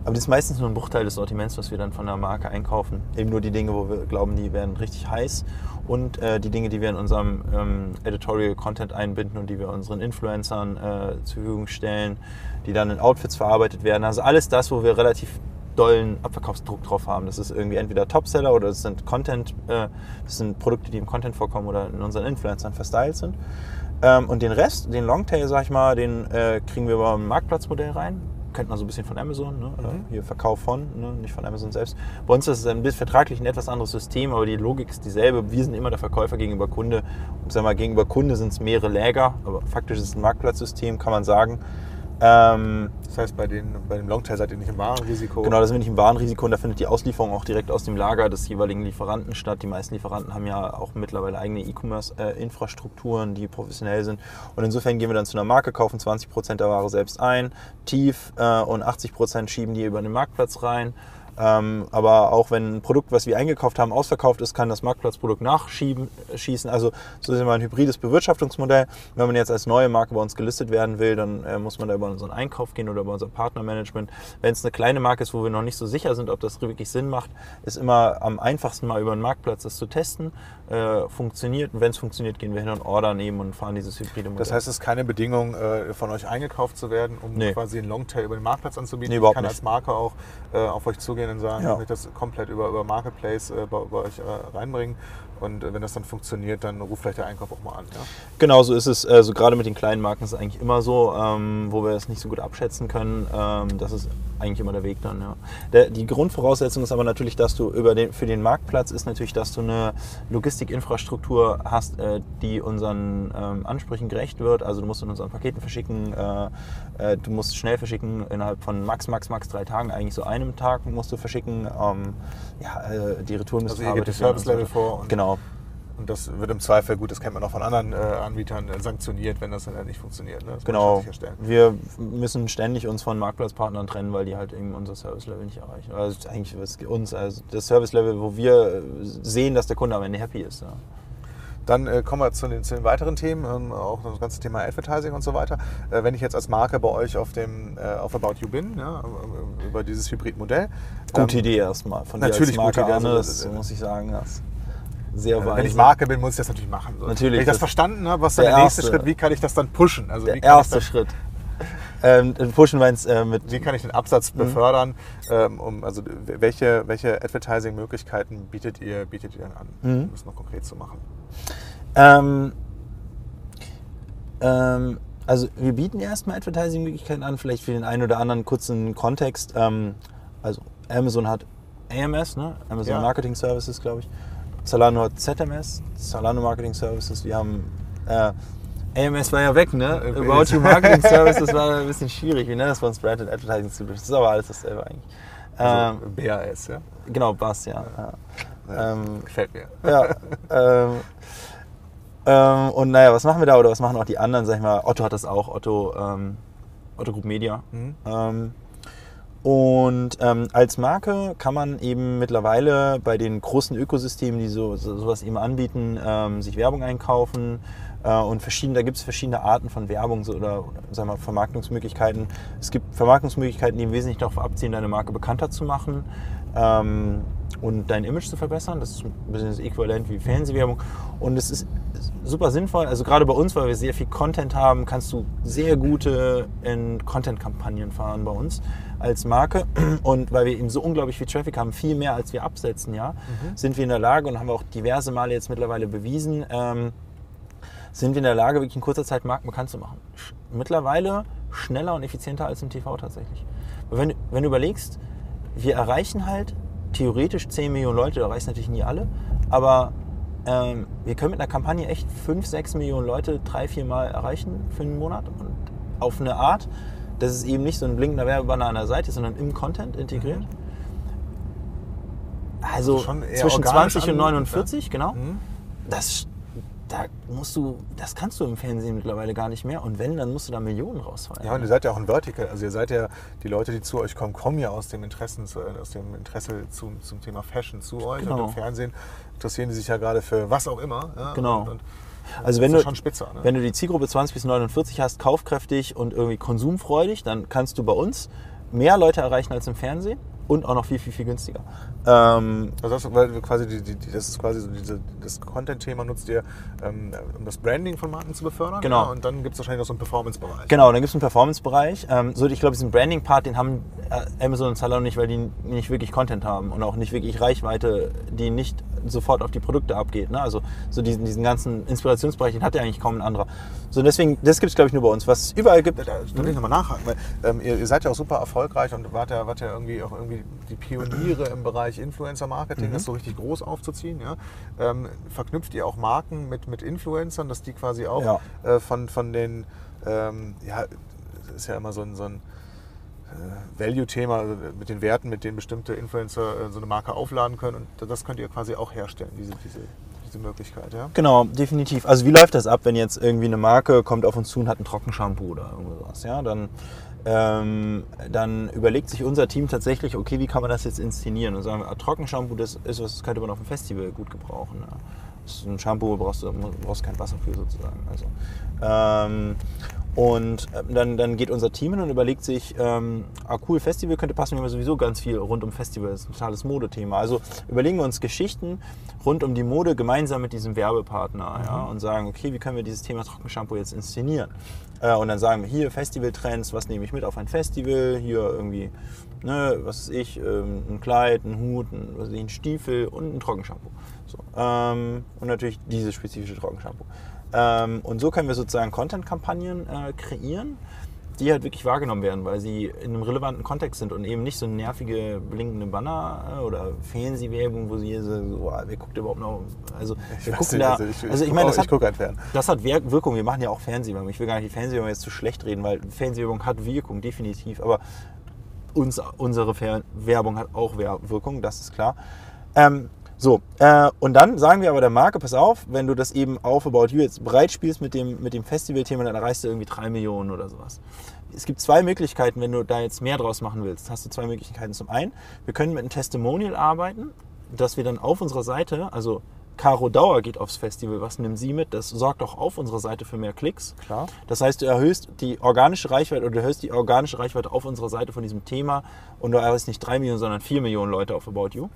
B: Aber das ist meistens nur ein Bruchteil des Sortiments, was wir dann von der Marke einkaufen. Eben nur die Dinge, wo wir glauben, die werden richtig heiß. Und äh, die Dinge, die wir in unserem ähm, Editorial Content einbinden und die wir unseren Influencern äh, zur Verfügung stellen, die dann in Outfits verarbeitet werden. Also alles das, wo wir relativ dollen Abverkaufsdruck drauf haben. Das ist irgendwie entweder Topseller oder das sind Content, äh, das sind Produkte, die im Content vorkommen oder in unseren Influencern verstylt sind. Ähm, und den Rest, den Longtail, sag ich mal, den äh, kriegen wir über ein Marktplatzmodell rein. Kennt man so ein bisschen von Amazon, ne? Oder
A: Mhm.
B: hier Verkauf von, ne? nicht von Amazon selbst. Bei uns ist es ein bisschen vertraglich ein etwas anderes System, aber die Logik ist dieselbe. Wir sind immer der Verkäufer gegenüber Kunde. Und sag mal, gegenüber Kunde sind es mehrere Läger, aber faktisch ist es ein Marktplatzsystem, kann man sagen. Ähm,
A: Das heißt, bei, den, bei dem Longtail seid ihr nicht im Warenrisiko.
B: Genau, da sind wir nicht im Warenrisiko und da findet die Auslieferung auch direkt aus dem Lager des jeweiligen Lieferanten statt. Die meisten Lieferanten haben ja auch mittlerweile eigene E-Commerce-Infrastrukturen, die professionell sind. Und insofern gehen wir dann zu einer Marke, kaufen 20% der Ware selbst ein, tief äh, und 80% schieben die über den Marktplatz rein. Ähm, aber auch wenn ein Produkt, was wir eingekauft haben, ausverkauft ist, kann das Marktplatzprodukt nachschieben, äh, schießen. Also so ist immer ein hybrides Bewirtschaftungsmodell. Wenn man jetzt als neue Marke bei uns gelistet werden will, dann äh, muss man da über unseren Einkauf gehen oder über unser Partnermanagement. Wenn es eine kleine Marke ist, wo wir noch nicht so sicher sind, ob das wirklich Sinn macht, ist immer am einfachsten mal über den Marktplatz das zu testen. Äh, funktioniert und wenn es funktioniert, gehen wir hin und ordern eben und fahren dieses hybride Modell.
A: Das heißt, es ist keine Bedingung, äh, von euch eingekauft zu werden, um
B: Nee.
A: quasi einen Longtail über den Marktplatz anzubieten.
B: Nee, überhaupt
A: ich kann
B: nicht.
A: als Marke auch äh, auf euch zugehen und sagen,
B: Ja.
A: ich möchte das komplett über, über Marketplace äh, bei, bei euch äh, reinbringen. Und äh, wenn das dann funktioniert, dann ruft vielleicht der Einkauf auch mal an. Ja?
B: Genau so ist es. Also gerade mit den kleinen Marken ist es eigentlich immer so, ähm, wo wir es nicht so gut abschätzen können. Ähm, das ist eigentlich immer der Weg dann. Ja. Der, die Grundvoraussetzung ist aber natürlich, dass du über den, für den Marktplatz ist natürlich, dass du eine Logistikinfrastruktur hast, äh, die unseren ähm, Ansprüchen gerecht wird. Also du musst in unseren Paketen verschicken, äh, äh, du musst schnell verschicken innerhalb von max, max, max drei Tagen, eigentlich so einem Tag musst du verschicken. Ähm, ja, äh, die Retouren müssen
A: Also
B: werden und so
A: Service-Level
B: weiter.
A: vor
B: Genau.
A: Und das wird im Zweifel, gut, das kennt man auch von anderen äh, Anbietern, äh, sanktioniert, wenn das dann nicht funktioniert. Ne? Das
B: Genau. Wir müssen ständig uns von Marktplatzpartnern trennen, weil die halt eben unser Service-Level nicht erreichen. Also eigentlich was uns, also das Service-Level, wo wir sehen, dass der Kunde am Ende happy ist. Ja.
A: Dann äh, kommen wir zu den, zu den weiteren Themen, ähm, auch das ganze Thema Advertising und so weiter. Äh, wenn ich jetzt als Marke bei euch auf, dem, äh, auf About You bin, ja, äh, über dieses Hybridmodell.
B: Gute
A: ähm,
B: Idee erstmal von dir
A: natürlich
B: als Marke
A: gute Idee,
B: Arne,
A: also,
B: das
A: äh,
B: muss ich sagen. Das. Sehr
A: Also
B: weise.
A: wenn ich Marke bin, muss ich das natürlich machen. So.
B: Natürlich,
A: Wenn ich das,
B: das-
A: verstanden habe, was ist dann
B: der
A: der nächste
B: erste-
A: Schritt, wie kann ich das dann pushen? Also
B: der erste Schritt. Ähm, pushen wir ins, äh, mit
A: Wie kann ich den Absatz
B: Mhm.
A: befördern? Ähm, um, also welche, welche Advertising-Möglichkeiten bietet ihr, bietet ihr denn an,
B: Mhm.
A: um das noch konkret zu machen?
B: Ähm, ähm, also wir bieten erstmal Advertising-Möglichkeiten an, vielleicht für den einen oder anderen kurzen Kontext. Ähm, also Amazon hat AMS, ne? Amazon
A: Ja.
B: Marketing Services, glaube ich. Zalando hat ZMS, Zalando Marketing Services. Wir haben äh, AMS war ja weg, ne? About You Marketing Services war ein bisschen schwierig. Wir nennen das bei uns Branded Advertising Solutions. Das ist aber alles dasselbe eigentlich.
A: Also
B: ähm,
A: BAS, ja?
B: genau, BAS, ja. ja.
A: Ja,
B: Ähm,
A: Gefällt mir.
B: ja. ähm, ähm, und naja, was machen wir da oder was machen auch die anderen? Sag ich mal, Otto hat das auch, Otto, ähm, Otto Group Media.
A: Mhm.
B: Und ähm, als Marke kann man eben mittlerweile bei den großen Ökosystemen, die so, so sowas eben anbieten, ähm, sich Werbung einkaufen. Äh, und verschiedene, da gibt es verschiedene Arten von Werbung so, oder, sagen wir, Vermarktungsmöglichkeiten. Es gibt Vermarktungsmöglichkeiten, die im Wesentlichen darauf abzielen, deine Marke bekannter zu machen ähm, und dein Image zu verbessern. Das ist ein bisschen das Äquivalent wie Fernsehwerbung. Und es ist super sinnvoll. Also gerade bei uns, weil wir sehr viel Content haben, kannst du sehr gute in Content-Kampagnen fahren bei uns als Marke. (clears throat) Und weil wir eben so unglaublich viel Traffic haben, viel mehr als wir absetzen, ja, sind wir in der Lage und haben wir auch diverse Male jetzt mittlerweile bewiesen, ähm, sind wir in der Lage, wirklich in kurzer Zeit Marken bekannt zu machen. Mittlerweile schneller und effizienter als im TV tatsächlich. Wenn, wenn du überlegst, wir erreichen halt theoretisch 10 Millionen Leute, du erreichst natürlich nie alle, aber ähm, wir können mit einer Kampagne echt 5, 6 Millionen Leute drei, vier Mal erreichen für einen Monat und auf eine Art, dass es eben nicht so ein blinkender Werbebanner an der Seite ist, sondern im Content integriert. Also
A: Also eher
B: zwischen
A: organisch
B: 20 und
A: anmutend,
B: 49, genau.
A: Mhm.
B: Das, da musst du, das kannst du im Fernsehen mittlerweile gar nicht mehr. Und wenn, dann musst du da Millionen rausfallen.
A: Ja, und ihr seid ja auch ein Vertical. Also ihr seid ja, die Leute, die zu euch kommen, kommen ja aus dem, Interessen, zu- aus dem Interesse zum, zum Thema Fashion zu euch.
B: Genau.
A: Und im Fernsehen interessieren die sich ja gerade für was auch immer. Ja?
B: Genau.
A: Und, und
B: Also wenn du,
A: spitzer. Ne?
B: wenn du die Zielgruppe 20 bis 49 hast, kaufkräftig und irgendwie konsumfreudig, dann kannst du bei uns mehr Leute erreichen als im Fernsehen und auch noch viel, viel, viel günstiger. Ähm,
A: Also das, weil quasi die, die, das ist quasi so diese, das Content-Thema nutzt ihr, ähm, um das Branding von Marken zu befördern.
B: Genau.
A: Ja? Und dann gibt es wahrscheinlich noch so einen Performance-Bereich.
B: Genau, dann gibt es einen Performance-Bereich. Ähm, so, ich glaube, diesen Branding-Part, den haben äh, Amazon und Zalando nicht, weil die nicht wirklich Content haben und auch nicht wirklich Reichweite, die nicht sofort auf die Produkte abgeht. Ne? Also so diesen, diesen ganzen Inspirationsbereich, den hat ja eigentlich kaum ein anderer. So, deswegen, das gibt es, glaube ich, nur bei uns. Was überall gibt,
A: Da, will ich nochmal nachhaken, weil ähm, ihr, ihr seid ja auch super erfolgreich und wart ja, wart ja irgendwie auch irgendwie die Pioniere im Bereich Influencer-Marketing, das so richtig groß aufzuziehen. Ja? Ähm, verknüpft ihr auch Marken mit, mit Influencern, dass die quasi auch
B: Ja.
A: äh, von, von den, ähm, ja, das ist ja immer so ein, so ein Value-Thema, also mit den Werten, mit denen bestimmte Influencer äh, so eine Marke aufladen können und das könnt ihr quasi auch herstellen, diese, diese, diese Möglichkeit. Ja?
B: Genau, definitiv. Also wie läuft das ab, wenn jetzt irgendwie eine Marke kommt auf uns zu und hat ein Trockenshampoo oder irgendwas? Ja, dann, ähm, dann überlegt sich unser Team tatsächlich, okay, wie kann man das jetzt inszenieren? Und sagen wir, ah, Trockenshampoo, das ist was, das könnte man auf dem Festival gut gebrauchen. Ja. Das ist ein Shampoo, brauchst du brauchst kein Wasser für sozusagen. Also, ähm, und äh, dann, dann geht unser Team hin und überlegt sich, ähm, ah cool, Festival könnte passen, wir haben sowieso ganz viel rund um Festival, das ist ein totales Modethema. Also überlegen wir uns Geschichten rund um die Mode gemeinsam mit diesem Werbepartner ja, und sagen, okay, wie können wir dieses Thema Trockenshampoo jetzt inszenieren? Äh, und dann sagen wir hier Festivaltrends, was nehme ich mit auf ein Festival, hier irgendwie, ne, was weiß ich, ähm, ein Kleid, ein Hut, ein, was weiß ich, ein Stiefel und ein Trockenshampoo. So, ähm, und natürlich dieses spezifische Trockenshampoo. Ähm, und so können wir sozusagen Content-Kampagnen äh, kreieren, die halt wirklich wahrgenommen werden, weil sie in einem relevanten Kontext sind und eben nicht so nervige blinkende Banner äh, oder Fernsehwerbung, wo sie so, so ah, wer guckt überhaupt noch, also wir
A: weiß
B: gucken
A: nicht,
B: da,
A: also ich- ich
B: also ich
A: guck
B: meine,
A: auch-
B: das
A: ich
B: hat,
A: halt
B: das hat Wirkung. Wir machen ja auch Fernsehwerbung. Ich will gar nicht die Fernsehwerbung jetzt zu schlecht reden, weil Fernsehwerbung hat Wirkung, definitiv. Aber uns, unsere Fer Werbung hat auch Wirkung, das ist klar. Ähm, so, äh, und dann sagen wir aber der Marke, pass auf, wenn du das eben auf About You jetzt breit spielst mit dem, mit dem Festivalthema, dann erreichst du irgendwie drei Millionen oder sowas. Es gibt zwei Möglichkeiten, wenn du da jetzt mehr draus machen willst. Hast du zwei Möglichkeiten. Zum einen, wir können mit einem Testimonial arbeiten, dass wir dann auf unserer Seite, also Caro Dauer geht aufs Festival, was nimmt sie mit? Das sorgt auch auf unserer Seite für mehr Klicks.
A: Klar.
B: Das heißt, du erhöhst die organische Reichweite oder du erhöhst die organische Reichweite auf unserer Seite von diesem Thema und du erreichst nicht drei Millionen, sondern vier Millionen Leute auf About You.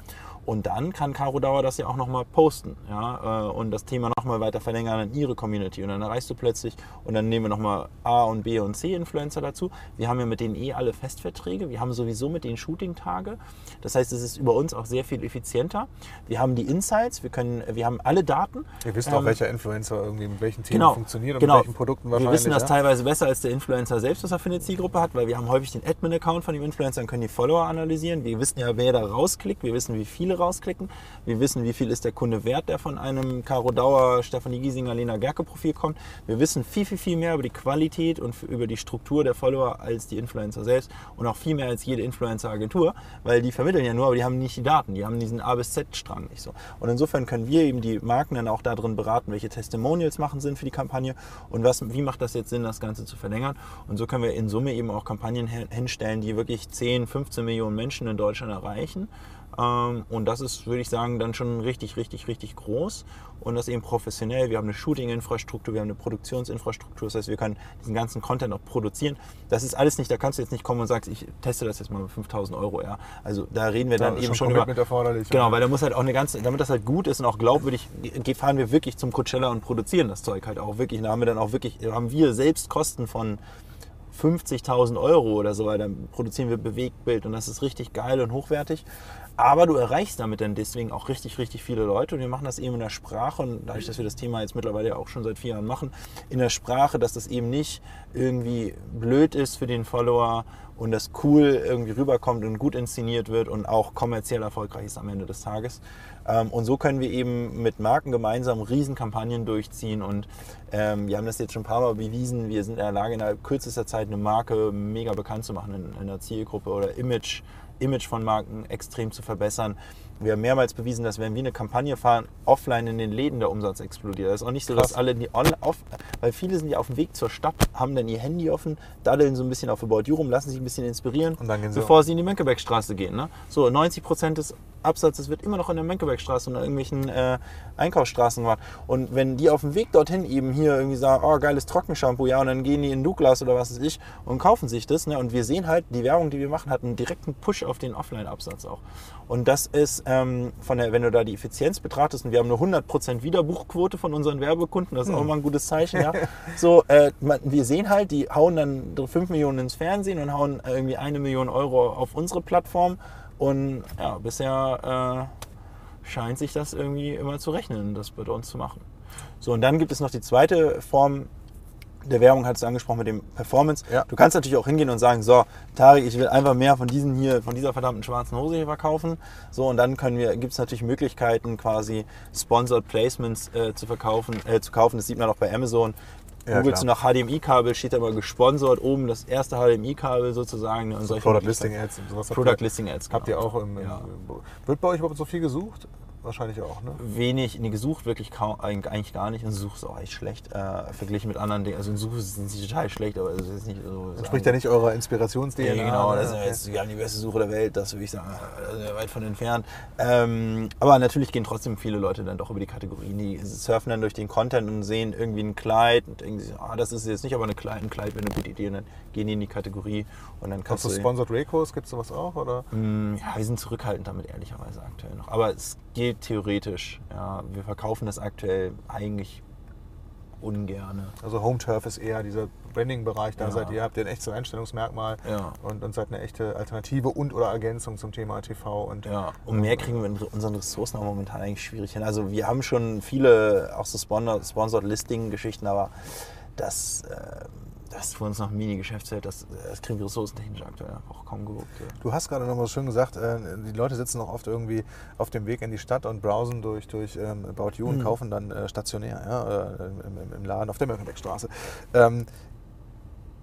B: Und dann kann Caro Dauer das ja auch nochmal posten ja, äh, und das Thema nochmal weiter verlängern an ihre Community. Und dann erreichst du plötzlich, und dann nehmen wir nochmal A und B und C Influencer dazu. Wir haben ja mit denen eh alle Festverträge. Wir haben sowieso mit den Shooting-Tage. Das heißt, es ist über uns auch sehr viel effizienter. Wir haben die Insights, wir, können, wir haben alle Daten.
A: Ihr wisst auch,
B: Ähm,
A: welcher Influencer irgendwie mit welchen Themen
B: genau,
A: funktioniert und
B: genau.
A: mit welchen Produkten wahrscheinlich.
B: Wir wissen das
A: ja?
B: teilweise besser als der Influencer selbst, was er für eine Zielgruppe hat, weil wir haben häufig den Admin-Account von dem Influencer und können die Follower analysieren. Wir wissen ja, wer da rausklickt. Wir wissen, wie viele rausklicken. Wir wissen, wie viel ist der Kunde wert, der von einem Caro Dauer, Stefanie Giesinger, Lena Gerke Profil kommt. Wir wissen viel, viel, viel mehr über die Qualität und über die Struktur der Follower als die Influencer selbst und auch viel mehr als jede Influencer-Agentur, weil die vermitteln ja nur, aber die haben nicht die Daten. Die haben diesen A bis Z-Strang nicht so. Und insofern können wir eben die Marken dann auch darin beraten, welche Testimonials machen Sinn für die Kampagne und was, wie macht das jetzt Sinn, das Ganze zu verlängern. Und so können wir in Summe eben auch Kampagnen hin- hinstellen, die wirklich 10, 15 Millionen Menschen in Deutschland erreichen. Ähm, Und das ist, würde ich sagen, dann schon richtig, richtig, richtig groß. Und das eben professionell. Wir haben eine Shooting-Infrastruktur, wir haben eine Produktionsinfrastruktur. Das heißt, wir können diesen ganzen Content auch produzieren. Das ist alles nicht, da kannst du jetzt nicht kommen und sagst, ich teste das jetzt mal mit 5000 Euro. Ja. Also da reden wir
A: Da
B: dann
A: ist
B: eben schon
A: Commitment
B: über.
A: erforderlich.
B: Genau, weil da muss halt auch eine ganze, damit das halt gut ist und auch glaubwürdig, fahren wir wirklich zum Coachella und produzieren das Zeug halt auch wirklich. Da haben wir dann auch wirklich, haben wir selbst Kosten von 50.000 Euro oder so, weil dann produzieren wir Bewegtbild und das ist richtig geil und hochwertig. Aber du erreichst damit dann deswegen auch richtig, richtig viele Leute und wir machen das eben in der Sprache und dadurch, dass wir das Thema jetzt mittlerweile auch schon seit vier Jahren machen, in der Sprache, dass das eben nicht irgendwie blöd ist für den Follower und das cool irgendwie rüberkommt und gut inszeniert wird und auch kommerziell erfolgreich ist am Ende des Tages. Ähm, Und so können wir eben mit Marken gemeinsam Riesenkampagnen durchziehen und ähm, wir haben das jetzt schon ein paar Mal bewiesen. Wir sind in der Lage, innerhalb kürzester Zeit eine Marke mega bekannt zu machen in, in der Zielgruppe oder Image, Image von Marken extrem zu verbessern. Wir haben mehrmals bewiesen, dass wenn wir eine Kampagne fahren, offline in den Läden der Umsatz explodiert. Das ist auch nicht so, dass
A: Krass.
B: alle die on, off, weil viele sind ja auf dem Weg zur Stadt, haben dann ihr Handy offen, daddeln so ein bisschen auf About You rum, lassen sich ein bisschen inspirieren,
A: Und dann gehen sie
B: bevor sie in die Mönckebergstraße gehen. Ne? So, 90 Prozent des Absatzes wird immer noch in der Mönckebergstraße und in irgendwelchen äh, Einkaufsstraßen gemacht. Und wenn die auf dem Weg dorthin eben hier irgendwie sagen, oh, geiles Trockenshampoo, ja, und dann gehen die in Douglas oder was weiß ich und kaufen sich das. Ne? Und wir sehen halt, die Werbung, die wir machen, hat einen direkten Push auf den Offline-Absatz auch. Und das ist, ähm, von der, wenn du da die Effizienz betrachtest, und wir haben eine 100% Wiederbuchquote von unseren Werbekunden, das ist auch mal ein gutes Zeichen, ja. (laughs) So, äh, man, wir sehen halt, die hauen dann 5 Millionen ins Fernsehen und hauen irgendwie eine Million Euro auf unsere Plattform. Und ja, bisher äh, scheint sich das irgendwie immer zu rechnen, das bei uns zu machen. So, und dann gibt es noch die zweite Form der Werbung, hattest du angesprochen mit dem Performance.
A: Ja.
B: Du kannst natürlich auch hingehen und sagen, so, Tarek, ich will einfach mehr von diesen hier, von dieser verdammten schwarzen Hose hier verkaufen. So, und dann können wir, gibt es natürlich Möglichkeiten, quasi Sponsored Placements äh, zu verkaufen, äh, zu kaufen. Das sieht man auch bei Amazon.
A: Ja,
B: Googlest du nach HDMI-Kabel, steht da immer gesponsert oben das erste HDMI-Kabel sozusagen. ne, Und solche
A: Product. Listing Ads und sowas.
B: Product
A: ihr-
B: Listing Ads.
A: Habt ihr
B: genau.
A: auch im, im. Wird bei euch überhaupt so viel gesucht? Wahrscheinlich auch, ne?
B: wenig, nee, gesucht wirklich kaum, eigentlich gar nicht. Und Such ist auch echt schlecht äh, verglichen mit anderen Dingen. Also in Suche sind sie total schlecht, aber es ist nicht so.
A: Entspricht ja nicht eurer Inspirations-DNA.
B: Ja, genau, das ist
A: Okay.
B: wir haben die beste Suche der Welt, das würde ich sagen, weit von entfernt. Ähm, aber natürlich gehen trotzdem viele Leute dann doch über die Kategorien. Die surfen dann durch den Content und sehen irgendwie ein Kleid und denken sich, ah, das ist jetzt nicht aber eine Kleid, ein Kleid, wenn eine gute Idee, und dann gehen die in die Kategorie und dann kannst
A: Hast du
B: du.
A: Sponsored Raycos? Gibt es sowas auch? Oder?
B: Mm, Ja, wir sind zurückhaltend damit, ehrlicherweise aktuell noch. Aber es geht theoretisch. Ja, wir verkaufen das aktuell eigentlich ungerne.
A: Also Home Turf ist eher dieser Branding-Bereich. Da
B: Ja.
A: seid ihr, habt ihr ein echtes Einstellungsmerkmal
B: Ja.
A: und, und seid eine echte Alternative und oder Ergänzung zum Thema TV. Und
B: Ja, und mehr kriegen wir in unseren Ressourcen auch momentan eigentlich schwierig hin. Also wir haben schon viele auch so Sponsor- Sponsored Listing-Geschichten, aber das, äh, das ist für uns noch ein Mini-Geschäftsfeld. Das, das kriegen wir ressourcentechnisch aktuell auch kaum gewuppt. ja.
A: Du hast gerade noch mal schön gesagt, äh, die Leute sitzen auch oft irgendwie auf dem Weg in die Stadt und browsen durch, durch ähm, About You und
B: Mhm.
A: kaufen dann äh, stationär ja, äh, im, im- Laden auf der Mönckebergstraße. Ähm,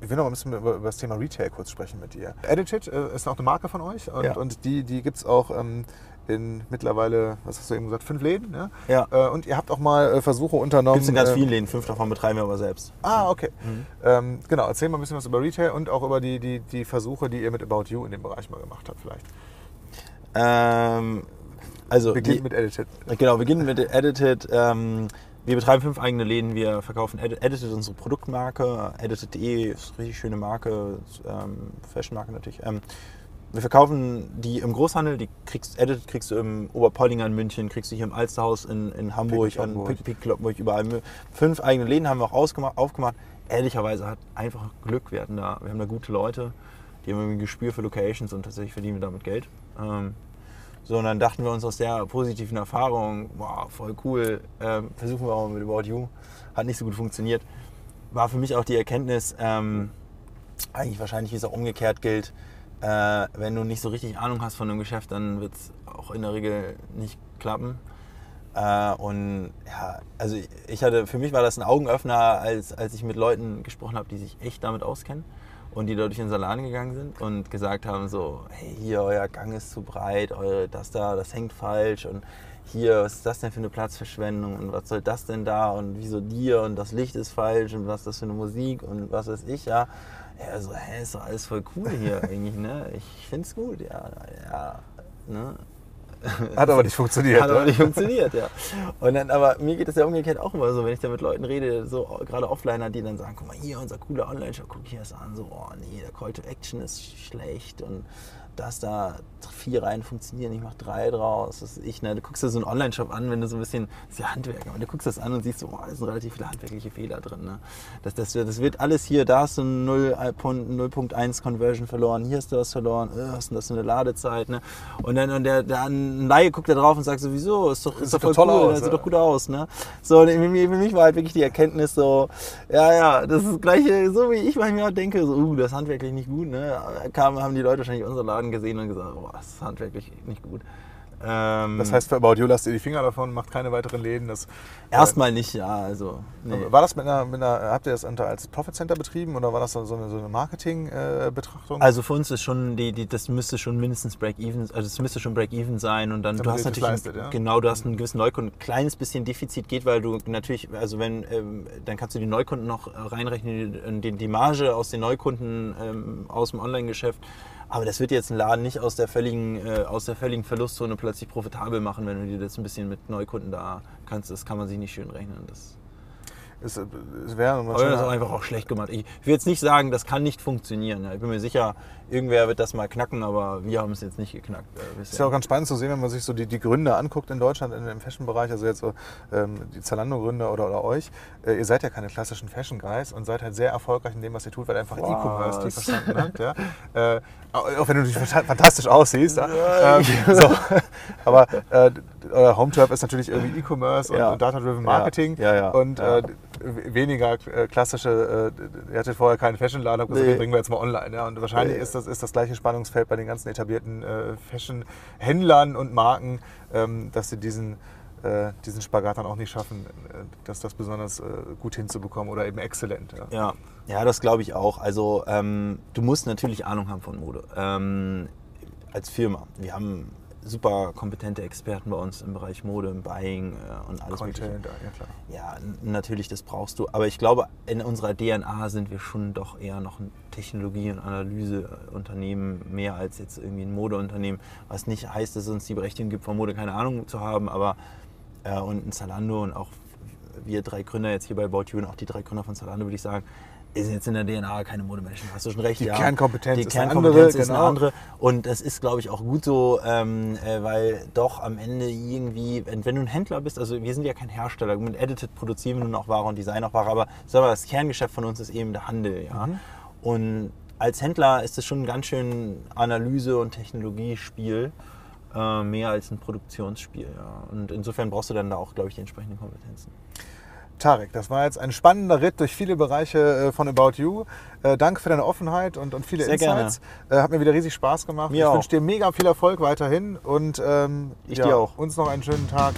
A: ich will noch mal ein bisschen über, über das Thema Retail kurz sprechen mit dir. Edited äh, ist auch eine Marke von euch und,
B: Ja.
A: und die, die gibt es auch ähm, in mittlerweile, was hast du eben gesagt, fünf Läden. Ja?
B: Ja.
A: Äh, und ihr habt auch mal äh, Versuche unternommen.
B: Gibt es in ganz
A: äh,
B: vielen Läden, fünf davon betreiben wir aber selbst.
A: Ah, okay.
B: Mhm.
A: Ähm, genau, erzähl mal ein bisschen was über Retail und auch über die, die, die Versuche, die ihr mit About You in dem Bereich mal gemacht habt vielleicht.
B: Ähm, also
A: Beginnt
B: die-
A: mit Edited.
B: Genau, wir beginnen mit Edited. Ähm, wir betreiben fünf eigene Läden. Wir verkaufen Edi- Edited, unsere Produktmarke. Edited.de ist eine richtig schöne Marke, ähm, Fashion-Marke natürlich. Ähm, wir verkaufen die im Großhandel, die kriegst, Edit kriegst du im Oberpollinger in München, kriegst du hier im Alsterhaus in, in Hamburg,
A: Pick
B: an. Pick, Pick Kloppenburg, überall. Fünf eigene Läden haben wir auch aufgemacht. Ehrlicherweise hat einfach Glück. Wir, hatten da, wir haben da gute Leute, die haben irgendwie ein Gespür für Locations und tatsächlich verdienen wir damit Geld. Ähm, so, und dann dachten wir uns aus der positiven Erfahrung, wow, voll cool, ähm, versuchen wir auch mal mit About You. Hat nicht so gut funktioniert. War für mich auch die Erkenntnis, ähm, eigentlich wahrscheinlich, wie es auch umgekehrt gilt, äh, wenn du nicht so richtig Ahnung hast von einem Geschäft, dann wird es auch in der Regel nicht klappen. Äh, und ja, also ich hatte, für mich war das ein Augenöffner, als, als ich mit Leuten gesprochen habe, die sich echt damit auskennen und die da durch den Salon gegangen sind und gesagt haben so, hey, hier, euer Gang ist zu breit, eure, das da, das hängt falsch und hier, was ist das denn für eine Platzverschwendung und was soll das denn da und wieso dir und das Licht ist falsch und was ist das für eine Musik und was weiß ich, ja. Ja, so, hä, ist doch alles voll cool hier eigentlich, ne? Ich find's gut, ja, ja, ne?
A: Hat aber nicht funktioniert.
B: Hat aber nicht funktioniert, ja. Und dann, aber mir geht es ja umgekehrt auch immer so, wenn ich da mit Leuten rede, so gerade Offliner, die dann sagen, guck mal hier, unser cooler Online-Shop, guck hier das an, so, oh nee, der Call to Action ist schlecht und dass da vier Reihen funktionieren, ich mache drei draus. Das ich, ne? Du guckst dir so einen Online-Shop an, wenn du so ein bisschen, das ist ja Handwerk, aber du guckst das an und siehst so, oh, da sind relativ viele handwerkliche Fehler drin. Ne? Das, das, das wird alles hier, da hast du ein 0.1 Conversion verloren, hier hast du was verloren, äh, hast du das eine Ladezeit. Ne? Und dann und der, der ein Laie guckt da drauf und sagt so, wieso, ist doch, ist doch voll
A: toll
B: cool,
A: aus,
B: das sieht
A: ja.
B: doch gut aus. Ne? So, für mich, war halt wirklich die Erkenntnis so, ja, ja, das ist das gleiche, so wie ich manchmal denke, so, uh, das ist handwerklich nicht gut. Ne? Kam, haben die Leute wahrscheinlich unseren Laden gesehen und gesagt, oh, das ist handwerklich nicht gut. Ähm,
A: Das heißt, für About You lasst ihr die Finger davon, macht keine weiteren Läden. Das,
B: erstmal nicht, ja, also, nee.
A: War das mit einer, mit einer, habt ihr das als Profit Center betrieben oder war das so eine, so eine Marketing-Betrachtung?
B: Also für uns ist schon, die, die, das müsste schon mindestens Break-Even, also es müsste schon Break-Even sein und dann,
A: Damit
B: du hast natürlich,
A: leistet, ja?
B: genau, du hast einen gewissen Neukunden, ein kleines bisschen Defizit geht, weil du natürlich, also wenn, ähm, dann kannst du die Neukunden noch äh, reinrechnen, die, die Marge aus den Neukunden ähm, aus dem Online-Geschäft, aber das wird jetzt ein Laden nicht aus der völligen, äh, aus der völligen Verlustzone plötzlich profitabel machen, wenn du dir das ein bisschen mit Neukunden da kannst, das kann man sich nicht schön rechnen. Das,
A: es, es wäre
B: aber das ist auch einfach auch schlecht gemacht. Ich will jetzt nicht sagen, das kann nicht funktionieren. Ich bin mir sicher, irgendwer wird das mal knacken, aber wir haben es jetzt nicht geknackt. Äh,
A: ist ja auch ganz spannend zu sehen, wenn man sich so die, die Gründer anguckt in Deutschland in, im Fashion-Bereich, also jetzt so ähm, die Zalando-Gründer oder, oder euch. Äh, ihr seid ja keine klassischen Fashion-Guys und seid halt sehr erfolgreich in dem, was ihr tut, weil einfach? E-Commerce die verstanden habt. Ja? (laughs) Äh, auch wenn du fanta- fantastisch aussiehst. Ähm, (laughs) so. Aber äh, euer Home-Turf ist natürlich irgendwie E-Commerce und,
B: Ja.
A: und Data-Driven Marketing
B: Ja,
A: und. Äh, weniger äh, klassische, äh, ihr hattet vorher keinen Fashion-Laden, habt gesagt,
B: Nee.
A: den bringen wir jetzt mal online. Ja? Und wahrscheinlich
B: Nee.
A: ist das, ist das gleiche Spannungsfeld bei den ganzen etablierten äh, Fashion-Händlern und Marken, ähm, dass sie diesen, äh, diesen Spagat dann auch nicht schaffen, äh, dass das besonders äh, gut hinzubekommen oder eben exzellent. Ja.
B: Ja, ja das glaube ich auch. Also ähm, du musst natürlich Ahnung haben von Mode. Ähm, als Firma. Wir haben super kompetente Experten bei uns im Bereich Mode, im Buying äh, und alles Mögliche.
A: Content, ja klar.
B: Ja, natürlich, das brauchst du. Aber ich glaube, in unserer DNA sind wir schon doch eher noch ein Technologie- und Analyseunternehmen, mehr als jetzt irgendwie ein Modeunternehmen. Was nicht heißt, dass es uns die Berechtigung gibt, von Mode keine Ahnung zu haben, aber äh, und ein Zalando und auch wir drei Gründer jetzt hier bei About You und auch die drei Gründer von Zalando, würde ich sagen, sind jetzt in der DNA keine Modemenschen. Hast du schon recht,
A: Die
B: ja.
A: Kernkompetenz
B: die
A: ist eine
B: Kernkompetenz
A: andere,
B: ist eine
A: genau.
B: andere. Und das ist, glaube ich, auch gut so, ähm, äh, weil doch am Ende irgendwie, wenn, wenn du ein Händler bist, also wir sind ja kein Hersteller, mit Edited produzieren wir nun auch Ware und Design auch Ware, aber sag mal, das Kerngeschäft von uns ist eben der Handel. Ja?
A: Mhm.
B: Und als Händler ist es schon ein ganz schön Analyse- und Technologiespiel, äh, mehr als ein Produktionsspiel. Ja? Und insofern brauchst du dann da auch, glaube ich, die entsprechenden Kompetenzen.
A: Tarek, das war jetzt ein spannender Ritt durch viele Bereiche äh, von About You. Äh, danke für deine Offenheit und, und viele
B: Sehr
A: Insights. Äh, hat mir wieder riesig Spaß gemacht.
B: Mir
A: ich wünsche dir mega viel Erfolg weiterhin und ähm,
B: Ich
A: ja,
B: dir auch.
A: uns noch einen schönen Tag.